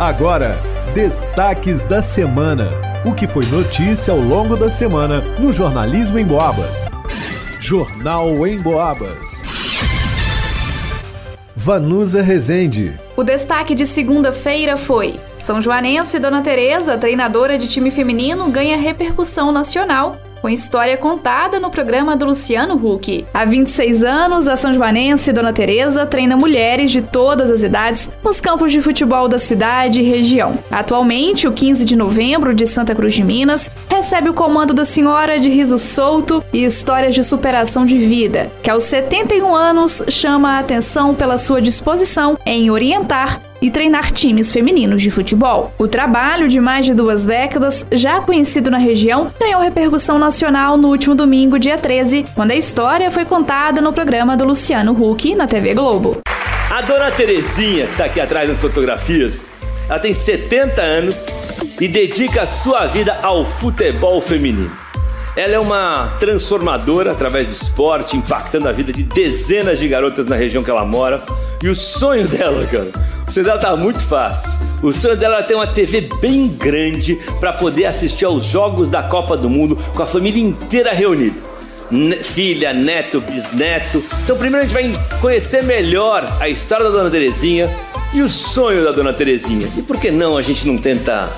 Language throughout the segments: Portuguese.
Agora, destaques da semana. O que foi notícia ao longo da semana no Jornalismo em Boabas. Jornal em Boabas. Vanusa Rezende. O destaque de segunda-feira foi: São Joanense Dona Teresa, treinadora de time feminino, ganha repercussão nacional com história contada no programa do Luciano Huck. Há 26 anos, a São Joanense Dona Teresa treina mulheres de todas as idades nos campos de futebol da cidade e região. Atualmente, o 15 de novembro de Santa Cruz de Minas recebe o comando da senhora de riso solto e histórias de superação de vida, que aos 71 anos chama a atenção pela sua disposição em orientar e treinar times femininos de futebol. O trabalho de mais de duas décadas, já conhecido na região, ganhou repercussão nacional no último domingo, dia 13, quando a história foi contada no programa do Luciano Huck na TV Globo. A dona Terezinha, que está aqui atrás nas fotografias, ela tem 70 anos e dedica a sua vida ao futebol feminino. Ela é uma transformadora através do esporte, impactando a vida de dezenas de garotas na região que ela mora. E o sonho dela, cara, o sonho dela tá muito fácil. O sonho dela é ter uma TV bem grande para poder assistir aos jogos da Copa do Mundo com a família inteira reunida. filha, neto, bisneto. Então, primeiro a gente vai conhecer melhor a história da Dona Terezinha e o sonho da Dona Terezinha. E por que não a gente não tenta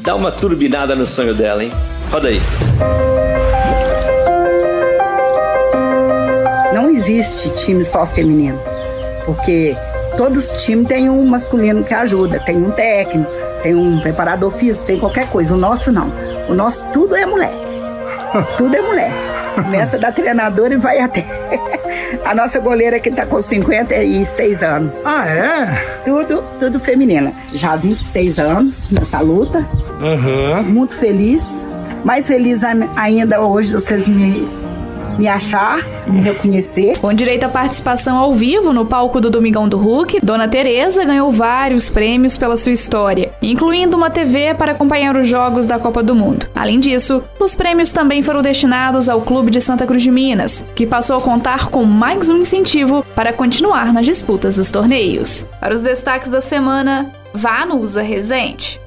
dar uma turbinada no sonho dela, hein? Roda aí. Não existe time só feminino, porque todos os times têm um masculino que ajuda, tem um técnico, tem um preparador físico, tem qualquer coisa. O nosso não. O nosso tudo é mulher. tudo é mulher. Começa da treinadora e vai até. A nossa goleira que tá com 56 anos. Ah, é? Tudo, tudo feminina. Já há 26 anos nessa luta. Uhum. Muito feliz. Mais feliz ainda hoje vocês me me achar, me reconhecer. Com direito à participação ao vivo no palco do Domingão do Hulk, Dona Teresa ganhou vários prêmios pela sua história, incluindo uma TV para acompanhar os jogos da Copa do Mundo. Além disso, os prêmios também foram destinados ao Clube de Santa Cruz de Minas, que passou a contar com mais um incentivo para continuar nas disputas dos torneios. Para os destaques da semana, vá no Usa Resente.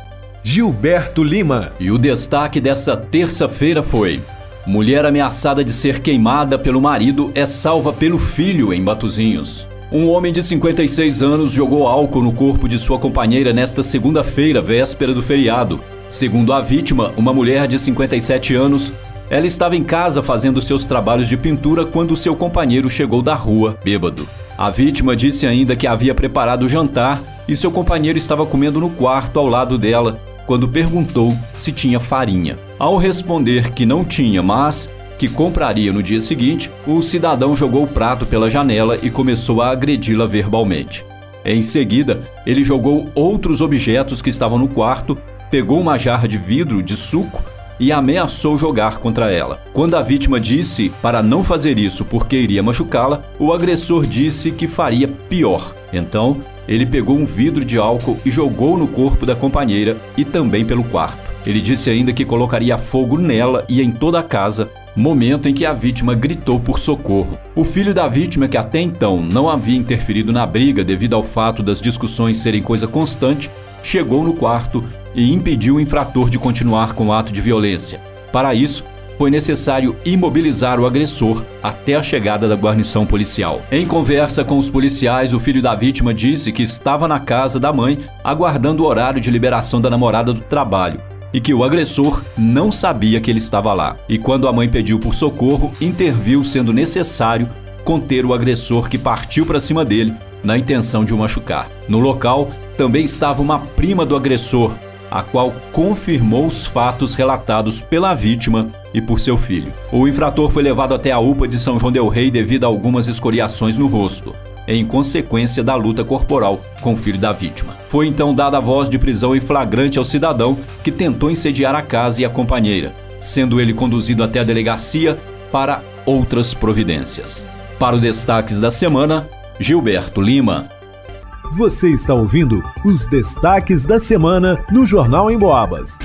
Gilberto Lima. E o destaque dessa terça-feira foi: Mulher ameaçada de ser queimada pelo marido é salva pelo filho em Batuzinhos. Um homem de 56 anos jogou álcool no corpo de sua companheira nesta segunda-feira, véspera do feriado. Segundo a vítima, uma mulher de 57 anos, ela estava em casa fazendo seus trabalhos de pintura quando seu companheiro chegou da rua, bêbado. A vítima disse ainda que havia preparado o jantar e seu companheiro estava comendo no quarto ao lado dela quando perguntou se tinha farinha. Ao responder que não tinha, mas que compraria no dia seguinte, o cidadão jogou o prato pela janela e começou a agredi-la verbalmente. Em seguida, ele jogou outros objetos que estavam no quarto, pegou uma jarra de vidro de suco e ameaçou jogar contra ela. Quando a vítima disse para não fazer isso porque iria machucá-la, o agressor disse que faria pior. Então, ele pegou um vidro de álcool e jogou no corpo da companheira e também pelo quarto. Ele disse ainda que colocaria fogo nela e em toda a casa, momento em que a vítima gritou por socorro. O filho da vítima, que até então não havia interferido na briga devido ao fato das discussões serem coisa constante, chegou no quarto e impediu o infrator de continuar com o ato de violência. Para isso, foi necessário imobilizar o agressor até a chegada da guarnição policial. Em conversa com os policiais, o filho da vítima disse que estava na casa da mãe aguardando o horário de liberação da namorada do trabalho e que o agressor não sabia que ele estava lá. E quando a mãe pediu por socorro, interviu sendo necessário conter o agressor que partiu para cima dele na intenção de o machucar. No local também estava uma prima do agressor, a qual confirmou os fatos relatados pela vítima e por seu filho. O infrator foi levado até a UPA de São João del Rei devido a algumas escoriações no rosto, em consequência da luta corporal com o filho da vítima. Foi então dada a voz de prisão em flagrante ao cidadão que tentou incendiar a casa e a companheira, sendo ele conduzido até a delegacia para outras providências. Para os destaques da semana, Gilberto Lima. Você está ouvindo os destaques da semana no Jornal em Boabas.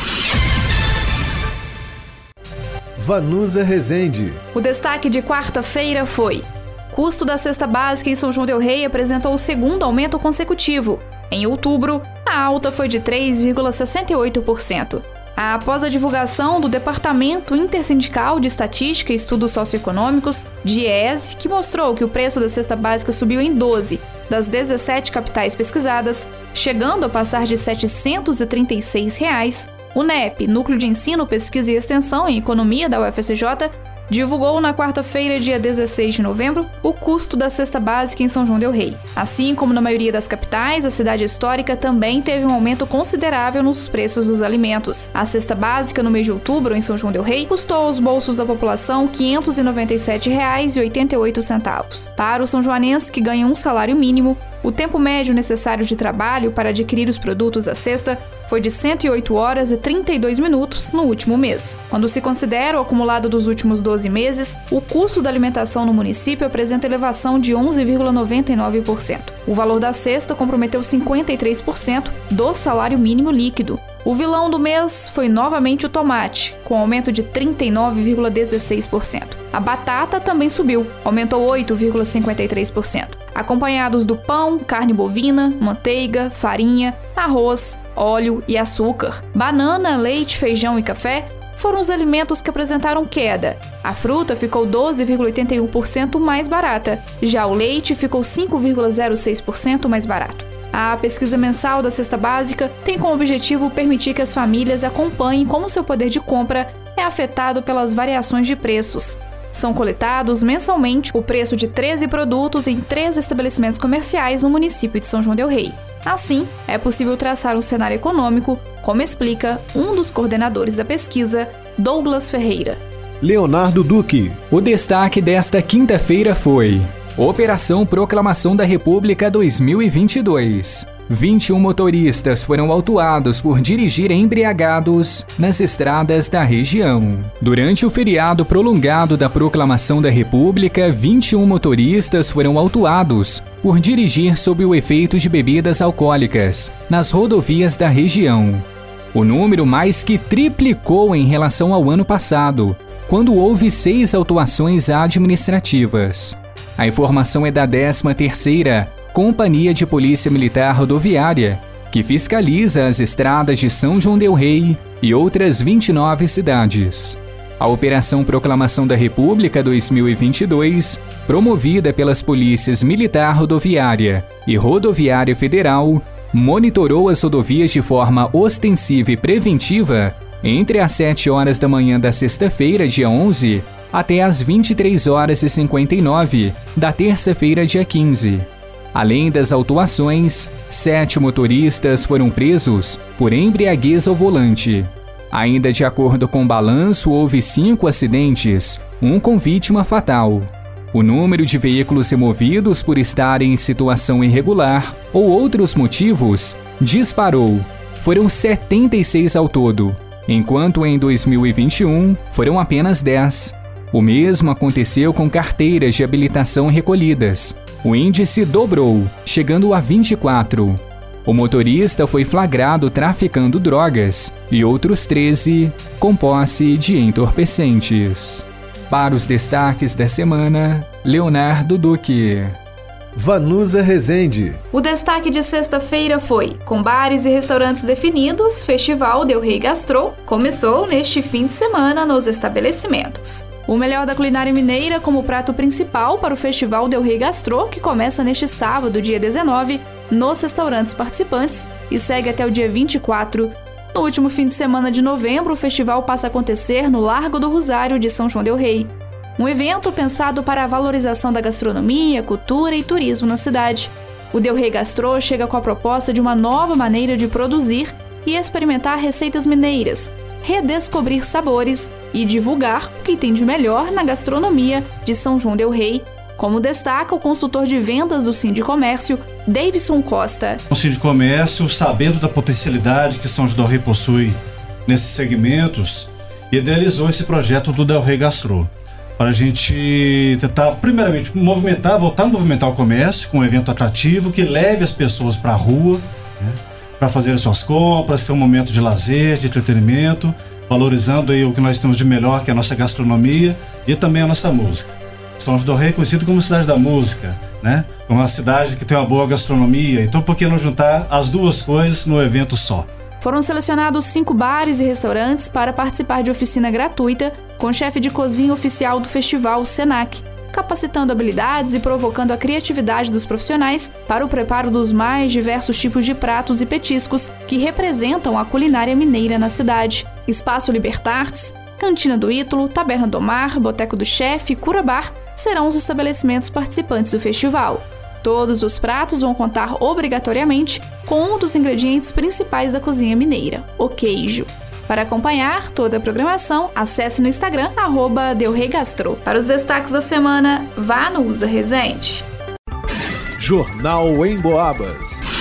Vanusa Rezende. O destaque de quarta-feira foi: custo da cesta básica em São João del Rei apresentou o segundo aumento consecutivo. Em outubro, a alta foi de 3,68%. Após a divulgação do Departamento Intersindical de Estatística e Estudos Socioeconômicos, DIESE, que mostrou que o preço da cesta básica subiu em 12 das 17 capitais pesquisadas, chegando a passar de 736 reais, o NEP, Núcleo de Ensino, Pesquisa e Extensão em Economia da UFSJ, divulgou na quarta-feira, dia 16 de novembro, o custo da cesta básica em São João del Rei. Assim como na maioria das capitais, a cidade histórica também teve um aumento considerável nos preços dos alimentos. A cesta básica no mês de outubro em São João del Rei custou aos bolsos da população R$ 597,88. Para o são joanense que ganha um salário mínimo, o tempo médio necessário de trabalho para adquirir os produtos da cesta foi de 108 horas e 32 minutos no último mês. Quando se considera o acumulado dos últimos 12 meses, o custo da alimentação no município apresenta elevação de 11,99%. O valor da cesta comprometeu 53% do salário mínimo líquido, o vilão do mês foi novamente o tomate, com aumento de 39,16%. A batata também subiu, aumentou 8,53%, acompanhados do pão, carne bovina, manteiga, farinha, arroz, óleo e açúcar. Banana, leite, feijão e café foram os alimentos que apresentaram queda. A fruta ficou 12,81% mais barata, já o leite ficou 5,06% mais barato. A pesquisa mensal da cesta básica tem como objetivo permitir que as famílias acompanhem como seu poder de compra é afetado pelas variações de preços. São coletados mensalmente o preço de 13 produtos em três estabelecimentos comerciais no município de São João del Rei. Assim, é possível traçar um cenário econômico, como explica um dos coordenadores da pesquisa, Douglas Ferreira. Leonardo Duque. O destaque desta quinta-feira foi Operação Proclamação da República 2022. 21 motoristas foram autuados por dirigir embriagados nas estradas da região. Durante o feriado prolongado da Proclamação da República, 21 motoristas foram autuados por dirigir sob o efeito de bebidas alcoólicas nas rodovias da região. O número mais que triplicou em relação ao ano passado, quando houve seis autuações administrativas. A informação é da 13ª Companhia de Polícia Militar Rodoviária, que fiscaliza as estradas de São João del Rei e outras 29 cidades. A Operação Proclamação da República 2022, promovida pelas polícias Militar Rodoviária e Rodoviária Federal, monitorou as rodovias de forma ostensiva e preventiva entre as 7 horas da manhã da sexta-feira, dia 11, até às 23 horas e 59 da terça-feira, dia 15. Além das autuações, sete motoristas foram presos por embriaguez ao volante. Ainda de acordo com o balanço, houve cinco acidentes, um com vítima fatal. O número de veículos removidos por estarem em situação irregular ou outros motivos disparou. Foram 76 ao todo, enquanto em 2021 foram apenas 10. O mesmo aconteceu com carteiras de habilitação recolhidas. O índice dobrou, chegando a 24. O motorista foi flagrado traficando drogas e outros 13 com posse de entorpecentes. Para os destaques da semana, Leonardo Duque. Vanusa Rezende. O destaque de sexta-feira foi: com bares e restaurantes definidos, Festival Del Rei Gastro começou neste fim de semana nos estabelecimentos. O melhor da culinária mineira como prato principal para o Festival Del Rei Gastro, que começa neste sábado, dia 19, nos restaurantes participantes e segue até o dia 24. No último fim de semana de novembro, o festival passa a acontecer no Largo do Rosário de São João del Rei. Um evento pensado para a valorização da gastronomia, cultura e turismo na cidade. O Del Rei Gastro chega com a proposta de uma nova maneira de produzir e experimentar receitas mineiras, redescobrir sabores e divulgar o que tem de melhor na gastronomia de São João del Rei, como destaca o consultor de vendas do Sim de Comércio, Davidson Costa. O Sim de Comércio, sabendo da potencialidade que São João del Rei possui nesses segmentos, idealizou esse projeto do Del Rey Gastro para a gente tentar, primeiramente, movimentar, voltar a movimentar o comércio com um evento atrativo que leve as pessoas para a rua, né, para fazer as suas compras, ser um momento de lazer, de entretenimento, valorizando aí o que nós temos de melhor, que é a nossa gastronomia e também a nossa música. São João do Rei é conhecido como cidade da música, né? É uma cidade que tem uma boa gastronomia, então por que não juntar as duas coisas no evento só? Foram selecionados cinco bares e restaurantes para participar de oficina gratuita com o chefe de cozinha oficial do festival, Senac, capacitando habilidades e provocando a criatividade dos profissionais para o preparo dos mais diversos tipos de pratos e petiscos que representam a culinária mineira na cidade. Espaço Libertartes, Cantina do Ítalo, Taberna do Mar, Boteco do Chefe e Cura Bar serão os estabelecimentos participantes do festival. Todos os pratos vão contar obrigatoriamente com um dos ingredientes principais da cozinha mineira, o queijo. Para acompanhar toda a programação, acesse no Instagram, arroba Gastro. Para os destaques da semana, vá no Usa Resente. Jornal em Boabas.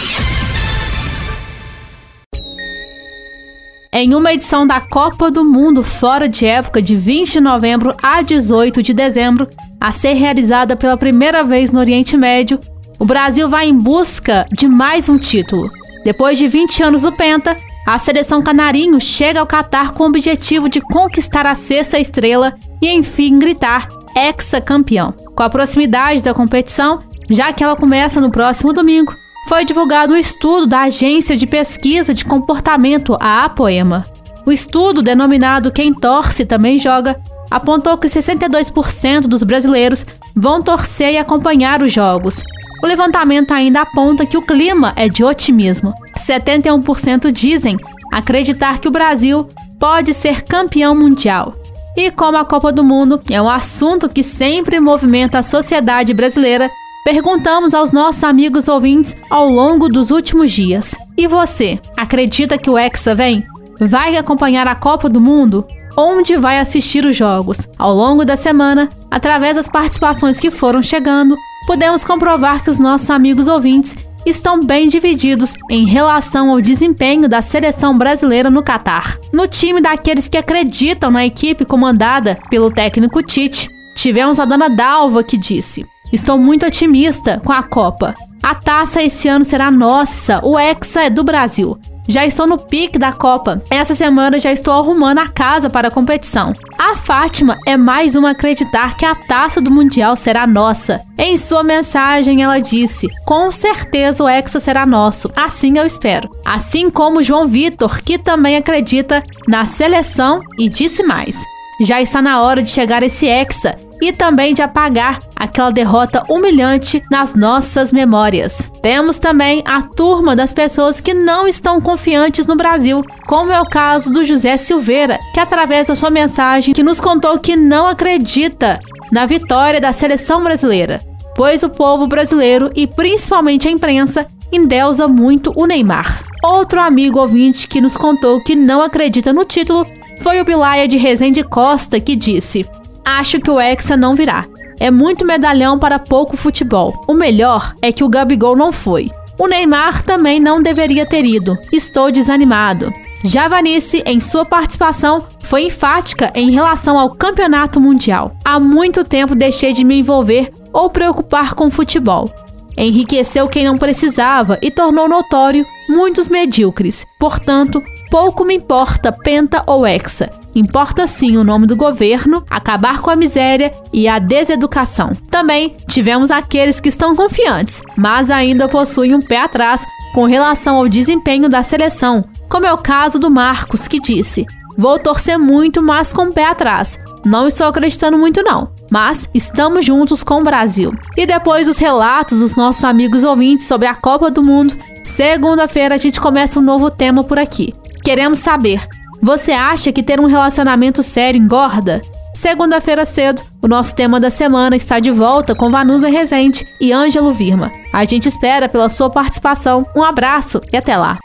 Em uma edição da Copa do Mundo fora de época de 20 de novembro a 18 de dezembro, a ser realizada pela primeira vez no Oriente Médio, o Brasil vai em busca de mais um título. Depois de 20 anos do Penta, a seleção canarinho chega ao Catar com o objetivo de conquistar a sexta estrela e enfim gritar ex-campeão. Com a proximidade da competição, já que ela começa no próximo domingo, foi divulgado um estudo da Agência de Pesquisa de Comportamento, a Apoema. O estudo, denominado Quem Torce Também Joga, apontou que 62% dos brasileiros vão torcer e acompanhar os jogos, o levantamento ainda aponta que o clima é de otimismo. 71% dizem acreditar que o Brasil pode ser campeão mundial. E como a Copa do Mundo é um assunto que sempre movimenta a sociedade brasileira, perguntamos aos nossos amigos ouvintes ao longo dos últimos dias: E você, acredita que o Hexa vem? Vai acompanhar a Copa do Mundo? Onde vai assistir os jogos? Ao longo da semana, através das participações que foram chegando, podemos comprovar que os nossos amigos ouvintes estão bem divididos em relação ao desempenho da seleção brasileira no Catar. No time daqueles que acreditam na equipe comandada pelo técnico Tite, tivemos a dona Dalva que disse: Estou muito otimista com a Copa. A taça esse ano será nossa, o Hexa é do Brasil. Já estou no pique da Copa. Essa semana já estou arrumando a casa para a competição. A Fátima é mais uma acreditar que a taça do Mundial será nossa. Em sua mensagem, ela disse: Com certeza o Hexa será nosso. Assim eu espero. Assim como João Vitor, que também acredita na seleção e disse mais. Já está na hora de chegar esse Hexa e também de apagar aquela derrota humilhante nas nossas memórias. Temos também a turma das pessoas que não estão confiantes no Brasil, como é o caso do José Silveira, que através da sua mensagem que nos contou que não acredita na vitória da seleção brasileira, pois o povo brasileiro e principalmente a imprensa endeusa muito o Neymar. Outro amigo ouvinte que nos contou que não acredita no título foi o Bilaia de Rezende Costa, que disse: Acho que o Hexa não virá. É muito medalhão para pouco futebol. O melhor é que o Gabigol não foi. O Neymar também não deveria ter ido. Estou desanimado. Javanice, em sua participação, foi enfática em relação ao campeonato mundial. Há muito tempo deixei de me envolver ou preocupar com futebol. Enriqueceu quem não precisava e tornou notório muitos medíocres. Portanto, pouco me importa penta ou hexa. Importa sim o nome do governo, acabar com a miséria e a deseducação. Também tivemos aqueles que estão confiantes, mas ainda possuem um pé atrás com relação ao desempenho da seleção, como é o caso do Marcos, que disse: Vou torcer muito, mas com o pé atrás. Não estou acreditando muito, não. Mas estamos juntos com o Brasil. E depois dos relatos dos nossos amigos ouvintes sobre a Copa do Mundo, segunda-feira a gente começa um novo tema por aqui. Queremos saber: você acha que ter um relacionamento sério engorda? Segunda-feira cedo, o nosso tema da semana está de volta com Vanusa Rezende e Ângelo Virma. A gente espera pela sua participação. Um abraço e até lá.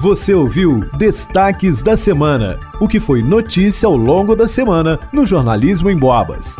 Você ouviu Destaques da Semana, o que foi notícia ao longo da semana no Jornalismo em Boabas.